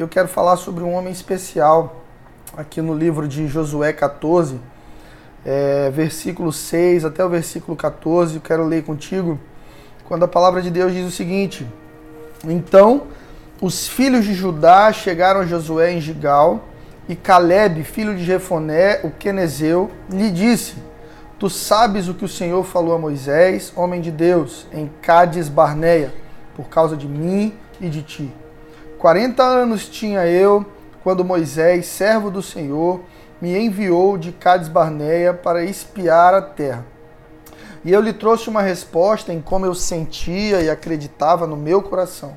E eu quero falar sobre um homem especial aqui no livro de Josué 14, é, versículo 6 até o versículo 14. Eu quero ler contigo quando a palavra de Deus diz o seguinte: Então os filhos de Judá chegaram a Josué em Gigal, e Caleb, filho de Jefoné, o quenezeu, lhe disse: Tu sabes o que o Senhor falou a Moisés, homem de Deus, em Cádiz Barneia, por causa de mim e de ti. Quarenta anos tinha eu quando Moisés, servo do Senhor, me enviou de Cádiz Barneia para espiar a terra. E eu lhe trouxe uma resposta em como eu sentia e acreditava no meu coração.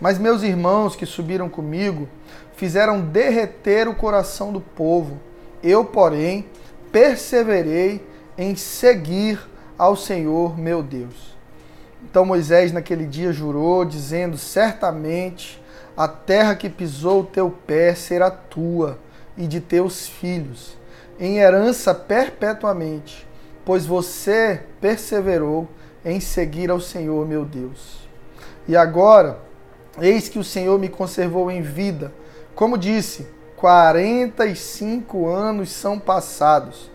Mas meus irmãos que subiram comigo fizeram derreter o coração do povo. Eu, porém, perseverei em seguir ao Senhor meu Deus. Então Moisés naquele dia jurou, dizendo: Certamente a terra que pisou o teu pé será tua e de teus filhos, em herança perpetuamente, pois você perseverou em seguir ao Senhor meu Deus. E agora, eis que o Senhor me conservou em vida. Como disse, 45 anos são passados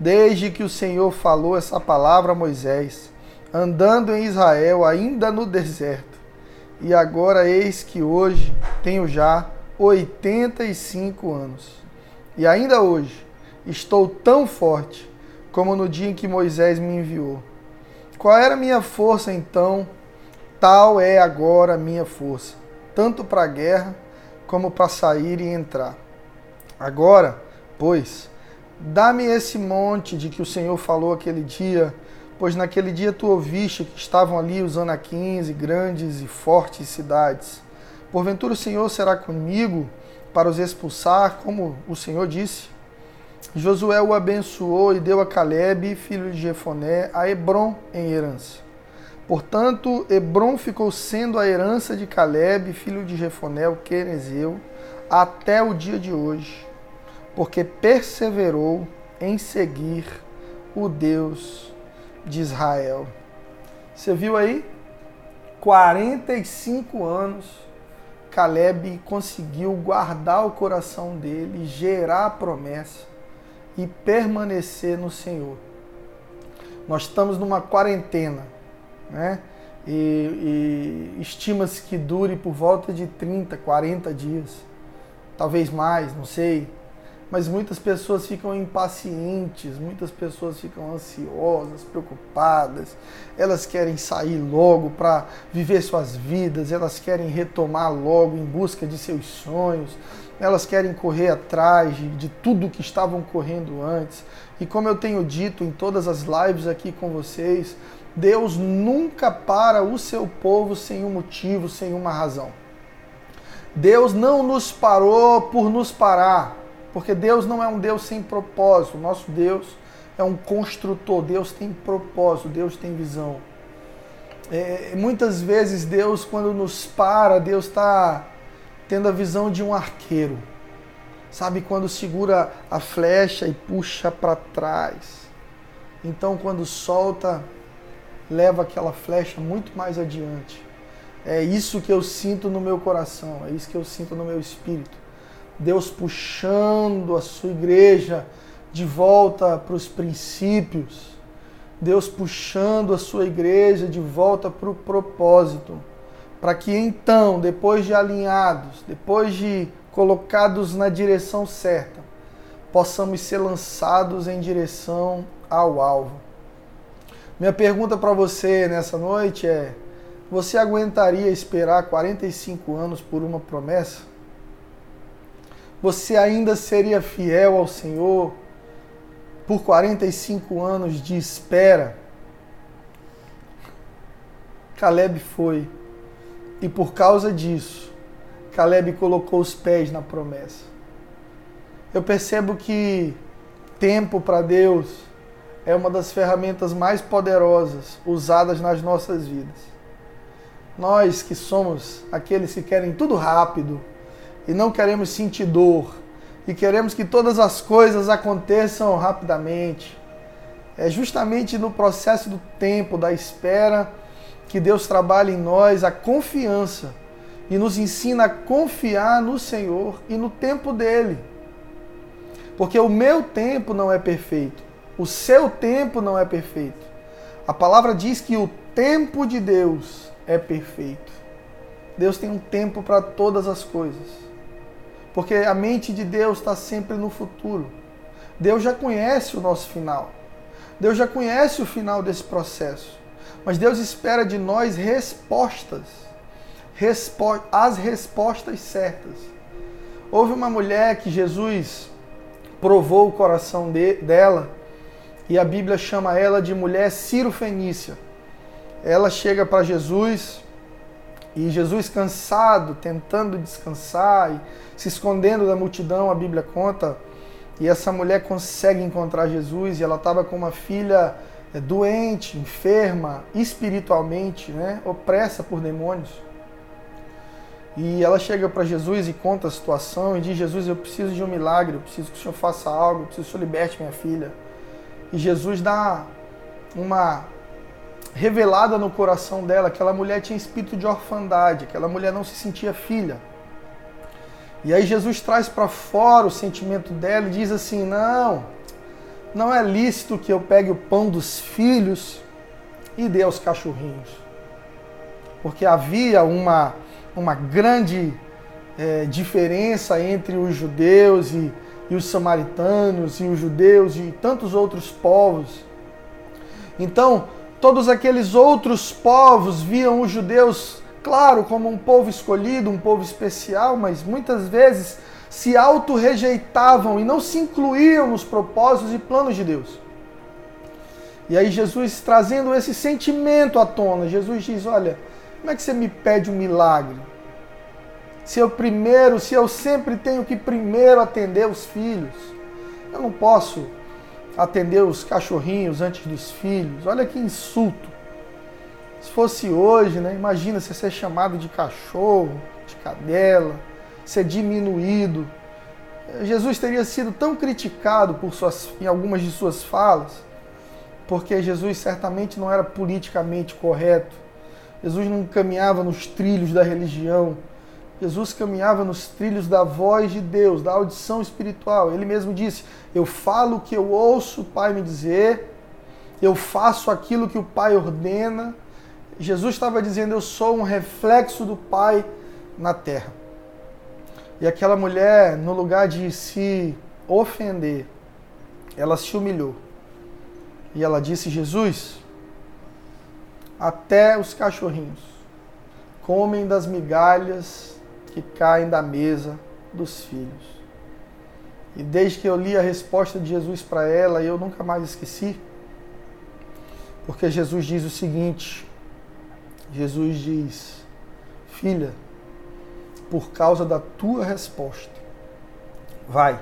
desde que o Senhor falou essa palavra a Moisés, andando em Israel, ainda no deserto e agora eis que hoje tenho já 85 anos. E ainda hoje estou tão forte como no dia em que Moisés me enviou. Qual era minha força então? Tal é agora a minha força, tanto para a guerra como para sair e entrar. Agora, pois, dá-me esse monte de que o Senhor falou aquele dia Pois naquele dia tu ouviste que estavam ali os anaquins e grandes e fortes cidades. Porventura o Senhor será comigo para os expulsar, como o Senhor disse. Josué o abençoou e deu a Caleb, filho de Jefoné, a Hebron em herança. Portanto, Hebron ficou sendo a herança de Caleb, filho de Jefoné, o quenezeu, até o dia de hoje, porque perseverou em seguir o Deus de Israel. Você viu aí? 45 anos, Caleb conseguiu guardar o coração dele, gerar a promessa e permanecer no Senhor. Nós estamos numa quarentena, né? E, e estima-se que dure por volta de 30, 40 dias, talvez mais, não sei mas muitas pessoas ficam impacientes, muitas pessoas ficam ansiosas, preocupadas, elas querem sair logo para viver suas vidas, elas querem retomar logo em busca de seus sonhos, elas querem correr atrás de, tudo que estavam correndo antes. E como eu tenho dito em todas as lives aqui com vocês, Deus nunca para o seu povo sem um motivo, sem uma razão. Deus não nos parou por nos parar. Porque Deus não é um Deus sem propósito. O nosso Deus é um construtor. Deus tem propósito, Deus tem visão. É, muitas vezes Deus, quando nos para, Deus está tendo a visão de um arqueiro. Sabe quando segura a flecha e puxa para trás. Então, quando solta, leva aquela flecha muito mais adiante. É isso que eu sinto no meu coração, é isso que eu sinto no meu espírito. Deus puxando a sua igreja de volta para os princípios, Deus puxando a sua igreja de volta para o propósito, para que então, depois de alinhados, depois de colocados na direção certa, possamos ser lançados em direção ao alvo. Minha pergunta para você nessa noite é: você aguentaria esperar 45 anos por uma promessa? Você ainda seria fiel ao Senhor por 45 anos de espera? Caleb foi. E por causa disso, Caleb colocou os pés na promessa. Eu percebo que tempo para Deus é uma das ferramentas mais poderosas usadas nas nossas vidas. Nós que somos aqueles que querem tudo rápido, e não queremos sentir dor e queremos que todas as coisas aconteçam rapidamente. É justamente no processo do tempo, da espera, que Deus trabalha em nós a confiança e nos ensina a confiar no Senhor e no tempo dele. Porque o meu tempo não é perfeito, o seu tempo não é perfeito. A palavra diz que o tempo de Deus é perfeito. Deus tem um tempo para todas as coisas. Porque a mente de Deus está sempre no futuro. Deus já conhece o nosso final. Deus já conhece o final desse processo. Mas Deus espera de nós respostas. Respo as respostas certas. Houve uma mulher que Jesus provou o coração de, dela e a Bíblia chama ela de mulher Ciro-Fenícia. Ela chega para Jesus e Jesus, cansado, tentando descansar e se escondendo da multidão, a Bíblia conta, e essa mulher consegue encontrar Jesus e ela estava com uma filha é, doente, enferma, espiritualmente, né, opressa por demônios. E ela chega para Jesus e conta a situação e diz: Jesus, eu preciso de um milagre, eu preciso que o Senhor faça algo, eu preciso que o Senhor liberte minha filha. E Jesus dá uma revelada no coração dela, aquela mulher tinha espírito de orfandade, aquela mulher não se sentia filha. E aí Jesus traz para fora o sentimento dela e diz assim: não, não é lícito que eu pegue o pão dos filhos e dê aos cachorrinhos. Porque havia uma, uma grande é, diferença entre os judeus e, e os samaritanos, e os judeus e tantos outros povos. Então, todos aqueles outros povos viam os judeus claro, como um povo escolhido, um povo especial, mas muitas vezes se auto-rejeitavam e não se incluíam nos propósitos e planos de Deus. E aí Jesus trazendo esse sentimento à tona, Jesus diz: "Olha, como é que você me pede um milagre? Se eu primeiro, se eu sempre tenho que primeiro atender os filhos, eu não posso atender os cachorrinhos antes dos filhos. Olha que insulto. Se fosse hoje, né? Imagina você ser chamado de cachorro, de cadela, ser diminuído. Jesus teria sido tão criticado por suas, em algumas de suas falas, porque Jesus certamente não era politicamente correto. Jesus não caminhava nos trilhos da religião. Jesus caminhava nos trilhos da voz de Deus, da audição espiritual. Ele mesmo disse: Eu falo o que eu ouço o Pai me dizer, eu faço aquilo que o Pai ordena Jesus estava dizendo: Eu sou um reflexo do Pai na terra. E aquela mulher, no lugar de se ofender, ela se humilhou. E ela disse: Jesus, até os cachorrinhos comem das migalhas que caem da mesa dos filhos. E desde que eu li a resposta de Jesus para ela, eu nunca mais esqueci. Porque Jesus diz o seguinte: Jesus diz: Filha, por causa da tua resposta, vai,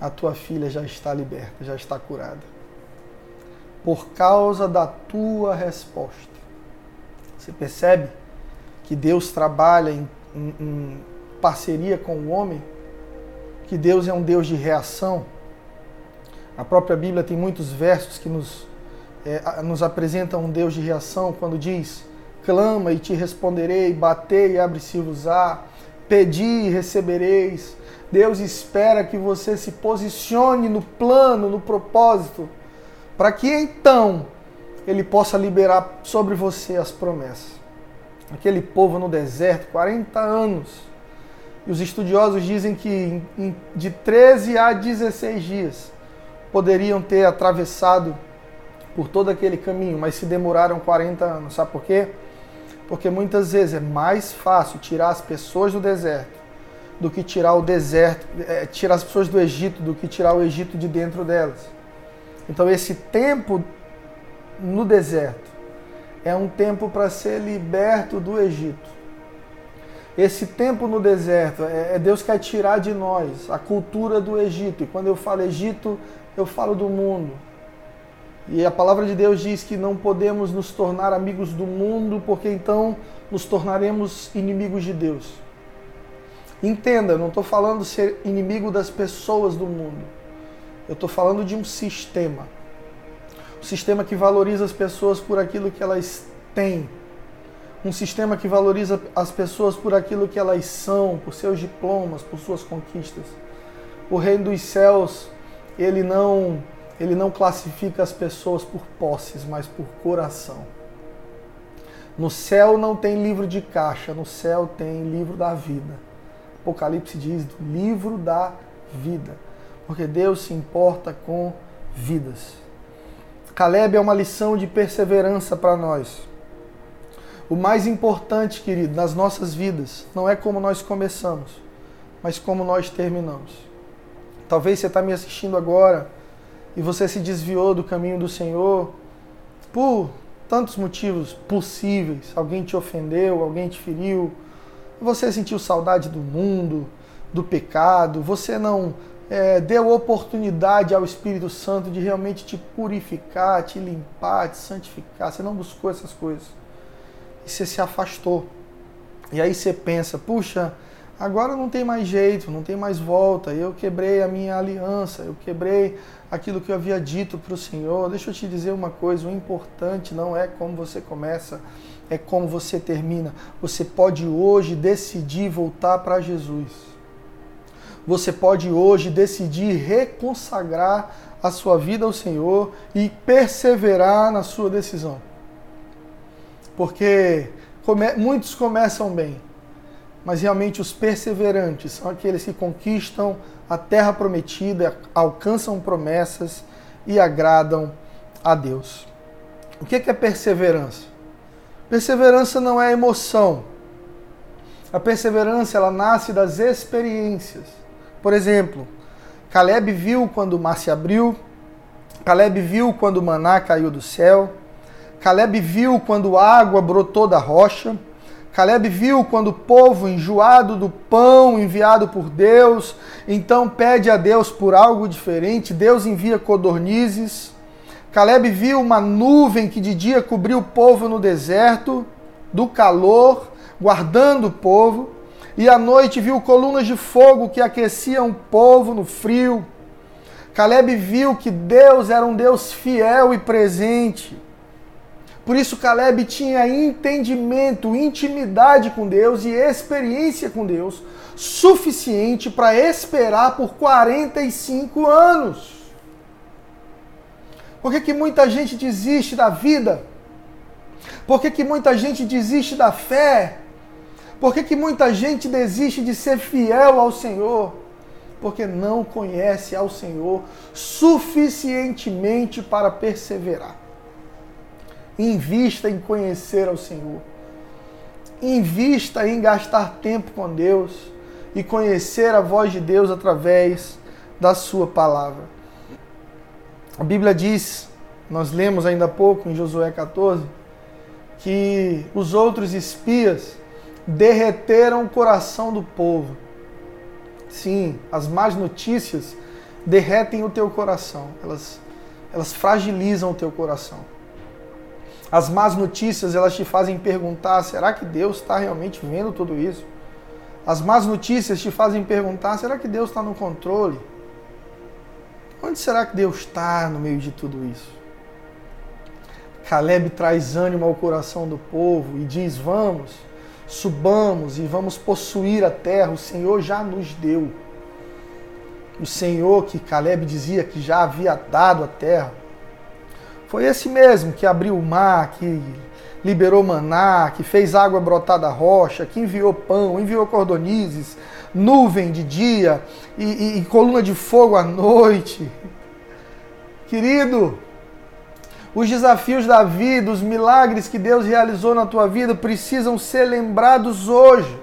a tua filha já está liberta, já está curada. Por causa da tua resposta. Você percebe que Deus trabalha em, em, em parceria com o homem? Que Deus é um Deus de reação? A própria Bíblia tem muitos versos que nos, é, nos apresentam um Deus de reação quando diz clama e te responderei, batei e abre-se-vos-á, pedi e recebereis. Deus espera que você se posicione no plano, no propósito, para que então ele possa liberar sobre você as promessas. Aquele povo no deserto, 40 anos. E os estudiosos dizem que de 13 a 16 dias poderiam ter atravessado por todo aquele caminho, mas se demoraram 40 anos. Sabe por quê? Porque muitas vezes é mais fácil tirar as pessoas do deserto do que tirar o deserto, é, tirar as pessoas do Egito do que tirar o Egito de dentro delas. Então esse tempo no deserto é um tempo para ser liberto do Egito. Esse tempo no deserto é, é Deus quer tirar de nós a cultura do Egito. E quando eu falo Egito, eu falo do mundo. E a palavra de Deus diz que não podemos nos tornar amigos do mundo, porque então nos tornaremos inimigos de Deus. Entenda, não estou falando ser inimigo das pessoas do mundo. Eu estou falando de um sistema. Um sistema que valoriza as pessoas por aquilo que elas têm. um sistema que valoriza as pessoas por aquilo que elas são, por seus diplomas, por suas conquistas. O reino dos céus, ele não, ele não classifica as pessoas por posses, mas por coração. No céu não tem livro de caixa, no céu tem livro da vida. Apocalipse diz livro da vida, porque Deus se importa com vidas. Caleb é uma lição de perseverança para nós. O mais importante, querido, nas nossas vidas não é como nós começamos, mas como nós terminamos. Talvez você está me assistindo agora e você se desviou do caminho do Senhor por tantos motivos possíveis. Alguém te ofendeu, alguém te feriu, você sentiu saudade do mundo, do pecado, você não é, deu oportunidade ao Espírito Santo de realmente te purificar, te limpar, te santificar. Você não buscou essas coisas. E você se afastou. E aí você pensa, puxa, agora não tem mais jeito, não tem mais volta. Eu quebrei a minha aliança, eu quebrei aquilo que eu havia dito para o Senhor. Deixa eu te dizer uma coisa: o importante não é como você começa, é como você termina. Você pode hoje decidir voltar para Jesus você pode hoje decidir reconsagrar a sua vida ao Senhor e perseverar na sua decisão. Porque come, muitos começam bem, mas realmente os perseverantes são aqueles que conquistam a terra prometida, alcançam promessas e agradam a Deus. O que é perseverança? Perseverança não é emoção. A perseverança ela nasce das experiências. Por exemplo, Caleb viu quando o mar se abriu, Caleb viu quando o maná caiu do céu, Caleb viu quando água brotou da rocha, Caleb viu quando o povo, enjoado do pão enviado por Deus, então pede a Deus por algo diferente, Deus envia codornizes. Caleb viu uma nuvem que de dia cobriu o povo no deserto, do calor, guardando o povo e à noite viu colunas de fogo que aqueciam o povo no frio. Caleb viu que Deus era um Deus fiel e presente. Por isso Caleb tinha entendimento, intimidade com Deus e experiência com Deus suficiente para esperar por 45 anos. Por que, que muita gente desiste da vida? Por que, que muita gente desiste da fé? Por que, que muita gente desiste de ser fiel ao Senhor? Porque não conhece ao Senhor suficientemente para perseverar. Invista em conhecer ao Senhor. Invista em gastar tempo com Deus e conhecer a voz de Deus através da Sua palavra. A Bíblia diz, nós lemos ainda há pouco em Josué 14, que os outros espias derreteram o coração do povo. Sim, as más notícias derretem o teu coração, elas, elas fragilizam o teu coração. As más notícias elas te fazem perguntar: será que Deus está realmente vendo tudo isso? As más notícias te fazem perguntar: será que Deus está no controle? Onde será que Deus está no meio de tudo isso? Caleb traz ânimo ao coração do povo e diz: Vamos, subamos e vamos possuir a terra, o Senhor já nos deu. O Senhor que Caleb dizia que já havia dado a terra. Foi esse mesmo que abriu o mar, que liberou maná, que fez água brotar da rocha, que enviou pão, enviou cordonizes, nuvem de dia e, e, e coluna de fogo à noite. Querido, os desafios da vida, os milagres que Deus realizou na tua vida precisam ser lembrados hoje.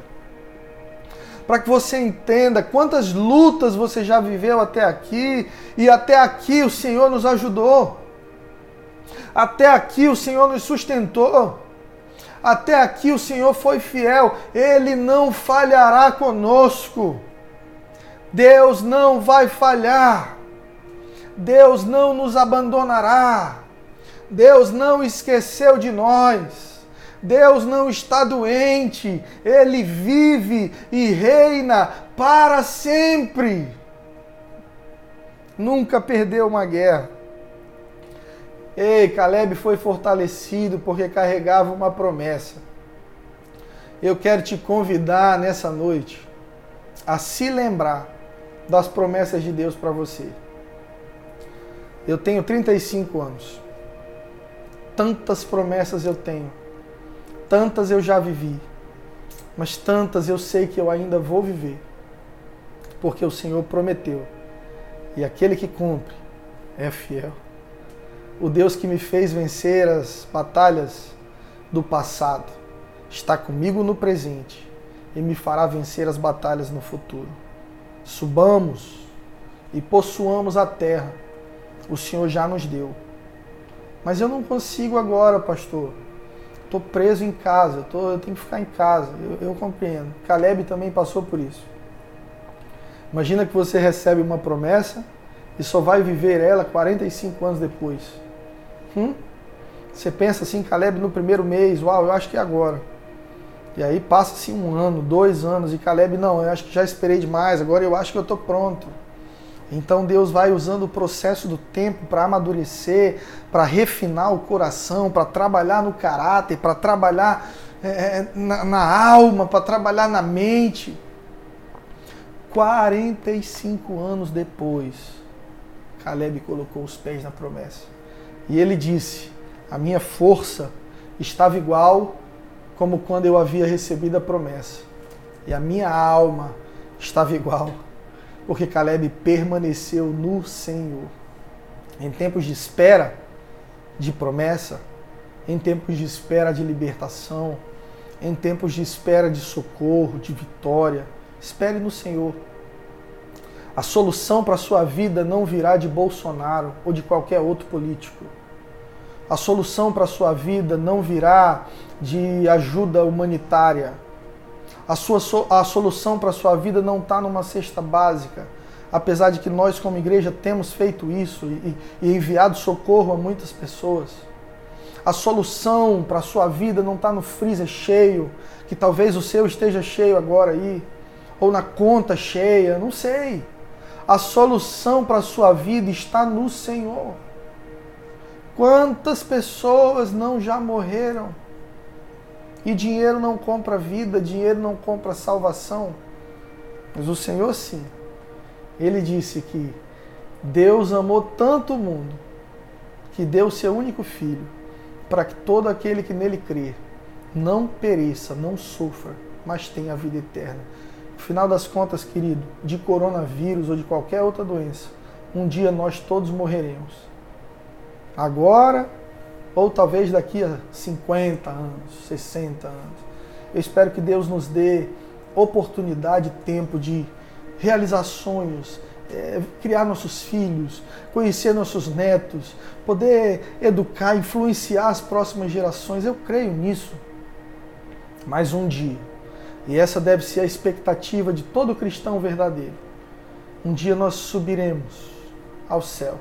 Para que você entenda quantas lutas você já viveu até aqui e até aqui o Senhor nos ajudou. Até aqui o Senhor nos sustentou. Até aqui o Senhor foi fiel. Ele não falhará conosco. Deus não vai falhar. Deus não nos abandonará. Deus não esqueceu de nós. Deus não está doente, ele vive e reina para sempre. Nunca perdeu uma guerra. Ei, Caleb foi fortalecido porque carregava uma promessa. eu quero te convidar nessa noite a se lembrar das promessas de Deus para você. Eu tenho 35 anos. Tantas promessas eu tenho. Tantas eu já vivi. Mas tantas eu sei que eu ainda vou viver. Porque o Senhor prometeu. E aquele que cumpre é fiel. O Deus que me fez vencer as batalhas do passado está comigo no presente e me fará vencer as batalhas no futuro. Subamos e possuamos a terra. O Senhor já nos deu. Mas eu não consigo agora, pastor. Estou preso em casa, tô, eu tenho que ficar em casa. Eu, eu compreendo. Caleb também passou por isso. Imagina que você recebe uma promessa e só vai viver ela 45 anos depois. Hum? Você pensa assim, Caleb no primeiro mês, uau, eu acho que é agora. E aí passa-se um ano, dois anos, e Caleb, não, eu acho que já esperei demais, agora eu acho que eu estou pronto. Então Deus vai usando o processo do tempo para amadurecer, para refinar o coração, para trabalhar no caráter, para trabalhar é, é na, na alma, para trabalhar na mente. 45 anos depois, Caleb colocou os pés na promessa. E ele disse: A minha força estava igual como quando eu havia recebido a promessa. E a minha alma estava igual, porque Caleb permaneceu no Senhor. Em tempos de espera, de promessa, em tempos de espera de libertação, em tempos de espera de socorro, de vitória, espere no Senhor. A solução para a sua vida não virá de Bolsonaro ou de qualquer outro político. A solução para a sua vida não virá de ajuda humanitária. A, sua, a solução para a sua vida não está numa cesta básica. Apesar de que nós, como igreja, temos feito isso e, e enviado socorro a muitas pessoas. A solução para a sua vida não está no freezer cheio, que talvez o seu esteja cheio agora aí, ou na conta cheia, não sei. A solução para a sua vida está no Senhor. Quantas pessoas não já morreram? E dinheiro não compra vida, dinheiro não compra salvação. Mas o Senhor sim. Ele disse que Deus amou tanto o mundo que deu o seu único filho para que todo aquele que nele crê não pereça, não sofra, mas tenha a vida eterna. No final das contas, querido, de coronavírus ou de qualquer outra doença, um dia nós todos morreremos. Agora ou talvez daqui a 50 anos, 60 anos. Eu espero que Deus nos dê oportunidade, tempo de realizar sonhos, é, criar nossos filhos, conhecer nossos netos, poder educar, influenciar as próximas gerações. Eu creio nisso. Mais um dia. E essa deve ser a expectativa de todo cristão verdadeiro. Um dia nós subiremos ao céu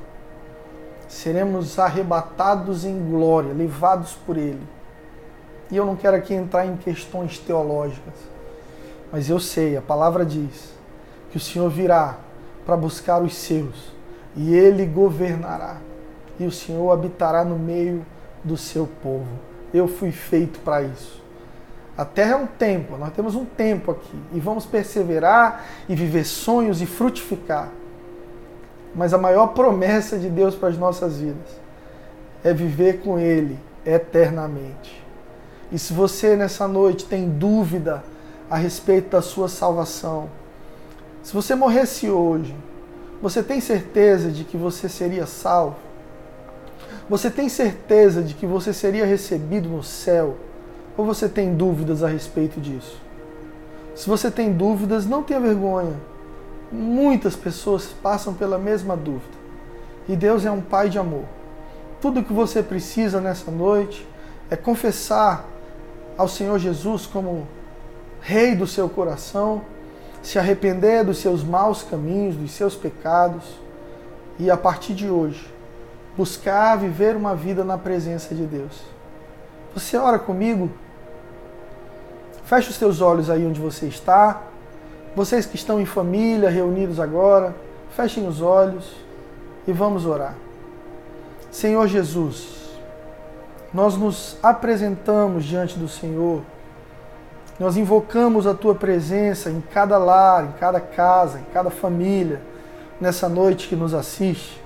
seremos arrebatados em glória, levados por Ele. E eu não quero aqui entrar em questões teológicas, mas eu sei, a palavra diz que o Senhor virá para buscar os seus e Ele governará, e o Senhor habitará no meio do seu povo. Eu fui feito para isso. A terra é um tempo, nós temos um tempo aqui e vamos perseverar e viver sonhos e frutificar mas a maior promessa de Deus para as nossas vidas é viver com Ele eternamente. E se você nessa noite tem dúvida a respeito da sua salvação, se você morresse hoje, você tem certeza de que você seria salvo? Você tem certeza de que você seria recebido no céu? Ou você tem dúvidas a respeito disso? Se você tem dúvidas, não tenha vergonha Muitas pessoas passam pela mesma dúvida. E Deus é um Pai de amor. Tudo que você precisa nessa noite é confessar ao Senhor Jesus como Rei do seu coração, se arrepender dos seus maus caminhos, dos seus pecados e a partir de hoje buscar viver uma vida na presença de Deus. Você ora comigo? Feche os teus olhos aí onde você está. Vocês que estão em família, reunidos agora, fechem os olhos e vamos orar. Senhor Jesus, nós nos apresentamos diante do Senhor Nós invocamos a tua presença em cada lar, em cada casa, em cada família, nessa noite que nos assiste.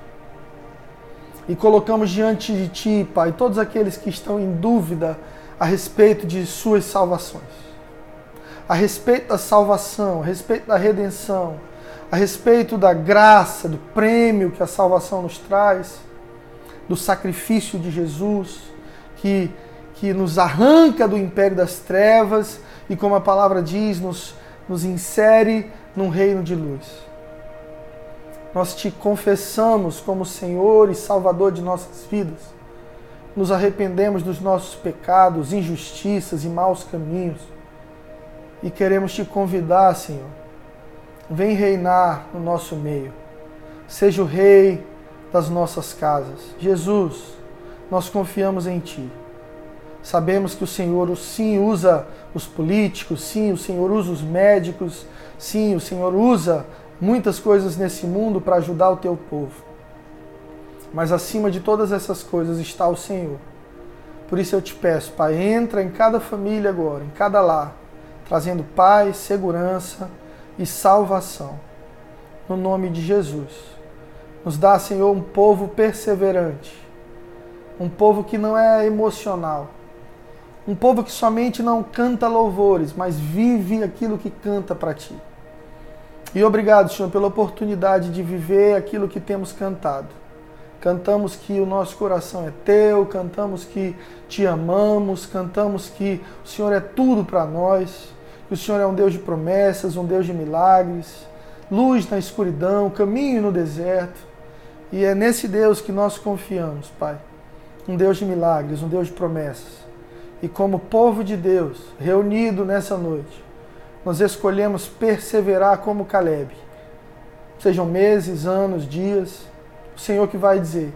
E colocamos diante de ti, Pai, todos aqueles que estão em dúvida a respeito de suas salvações, a respeito da salvação, a respeito da redenção, a respeito da graça, do prêmio que a salvação nos traz, do sacrifício de Jesus, que, que nos arranca do império das trevas e, como a palavra diz, nos, nos insere num reino de luz. Nós te confessamos como Senhor e Salvador de nossas vidas. Nos arrependemos dos nossos pecados, injustiças e maus caminhos. E queremos te convidar, Senhor. Vem reinar no nosso meio. Seja o Rei das nossas casas. Jesus, nós confiamos em Ti. Sabemos que o Senhor sim usa os políticos, sim, o Senhor usa os médicos, sim, o Senhor usa muitas coisas nesse mundo para ajudar o teu povo. Mas acima de todas essas coisas está o Senhor. Por isso eu te peço, Pai, entra em cada família agora, em cada lar, trazendo paz, segurança e salvação. No nome de Jesus. Nos dá, Senhor, um povo perseverante, um povo que não é emocional, um povo que somente não canta louvores, mas vive aquilo que canta para ti. E obrigado, Senhor, pela oportunidade de viver aquilo que temos cantado. Cantamos que o nosso coração é teu, cantamos que te amamos, cantamos que o Senhor é tudo para nós, que o Senhor é um Deus de promessas, um Deus de milagres, luz na escuridão, caminho no deserto. E é nesse Deus que nós confiamos, Pai. Um Deus de milagres, um Deus de promessas. E como povo de Deus, reunido nessa noite, nós escolhemos perseverar como Caleb. Sejam meses, anos, dias, o Senhor que vai dizer.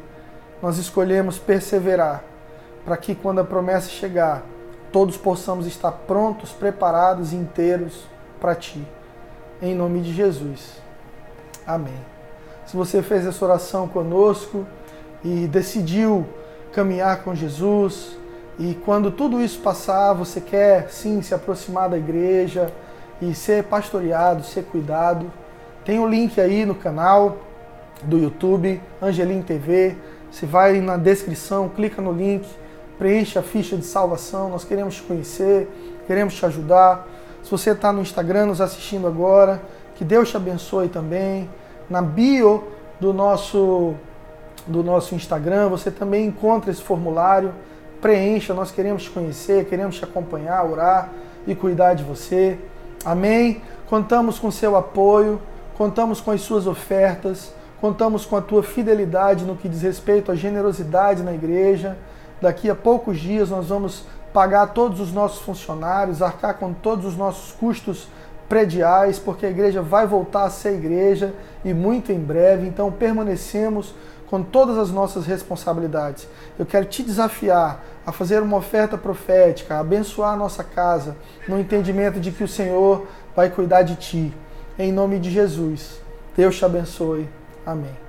Nós escolhemos perseverar para que quando a promessa chegar, todos possamos estar prontos, preparados inteiros para Ti. Em nome de Jesus. Amém se você fez essa oração conosco e decidiu caminhar com Jesus, e quando tudo isso passar, você quer sim se aproximar da igreja e ser pastoreado, ser cuidado, tem o um link aí no canal do YouTube, Angelim TV. Você vai na descrição, clica no link, preenche a ficha de salvação. Nós queremos te conhecer, queremos te ajudar. Se você está no Instagram nos assistindo agora, que Deus te abençoe também na bio do nosso, do nosso Instagram, você também encontra esse formulário. Preencha, nós queremos te conhecer, queremos te acompanhar, orar e cuidar de você. Amém? Contamos com seu apoio, contamos com as suas ofertas, contamos com a tua fidelidade no que diz respeito à generosidade na igreja. Daqui a poucos dias nós vamos pagar todos os nossos funcionários, arcar com todos os nossos custos prediais, porque a igreja vai voltar a ser igreja e muito em breve, então permanecemos com todas as nossas responsabilidades. Eu quero te desafiar a fazer uma oferta profética, a abençoar a nossa casa, no entendimento de que o Senhor vai cuidar de ti. Em nome de Jesus. Deus te abençoe. Amém.